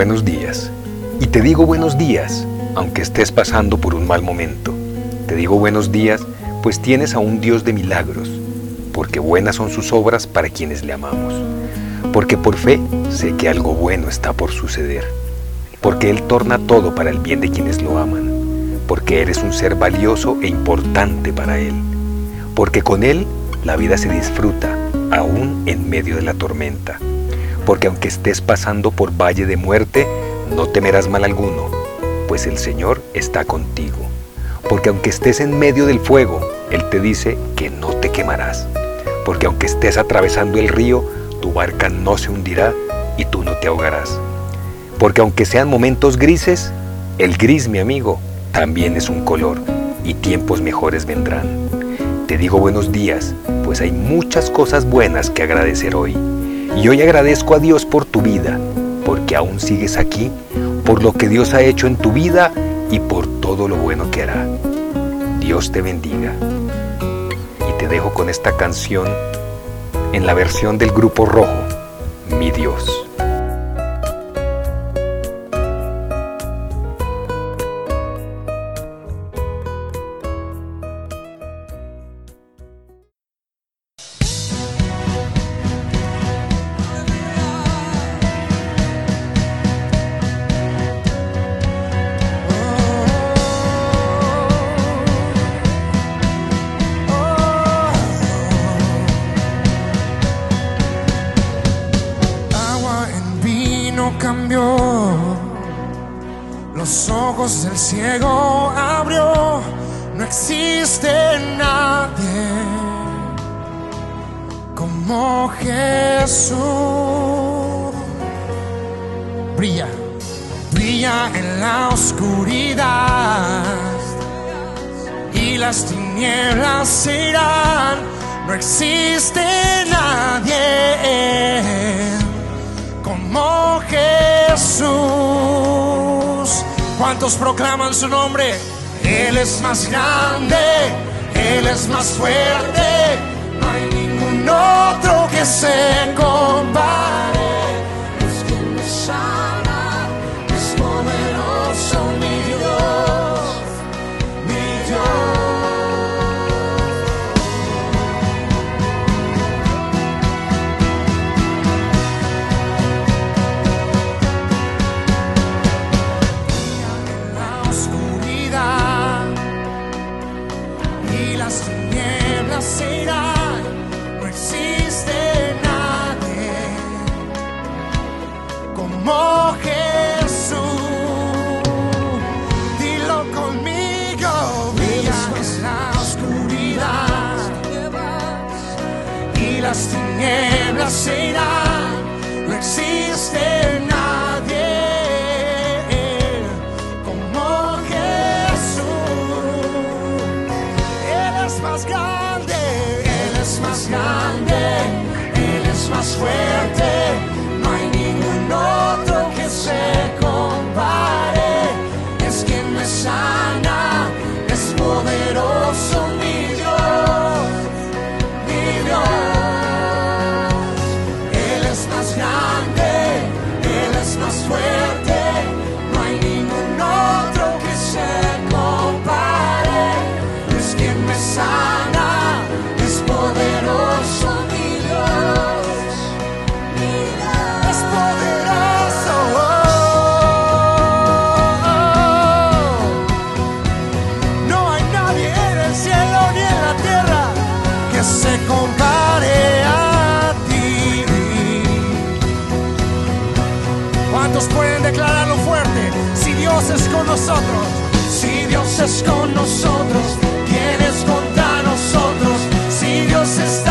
buenos días. Y te digo buenos días, aunque estés pasando por un mal momento. Te digo buenos días, pues tienes a un Dios de milagros, porque buenas son sus obras para quienes le amamos. Porque por fe sé que algo bueno está por suceder. Porque Él torna todo para el bien de quienes lo aman. Porque eres un ser valioso e importante para Él. Porque con Él la vida se disfruta, aún en medio de la tormenta porque aunque estés pasando por valle de muerte, no temerás mal alguno, pues el Señor está contigo. Porque aunque estés en medio del fuego, Él te dice que no te quemarás. Porque aunque estés atravesando el río, tu barca no se hundirá y tú no te ahogarás. Porque aunque sean momentos grises, el gris, mi amigo, también es un color y tiempos mejores vendrán. Te digo buenos días, pues hay muchas cosas buenas que agradecer hoy. Y hoy agradezco a Dios por tu vida, porque aún sigues aquí, por lo que Dios ha hecho en tu vida y por todo lo bueno que hará. Dios te bendiga. Y te dejo con esta canción en la versión del grupo rojo, Mi Dios. Cambió, los ojos del ciego abrió, no existe nadie como Jesús. Brilla, brilla en la oscuridad y las tinieblas irán, no existe como Jesús. ¿Cuántos proclaman su nombre? Él es más grande, Él es más fuerte, no hay ningún otro que se compare. Las tinieblas se irán, no existe nadie como Jesús. Él es más grande, Él es más grande, Él es más fuerte, pueden declararlo fuerte. Si Dios es con nosotros, si Dios es con nosotros, ¿quién es contra nosotros? Si Dios está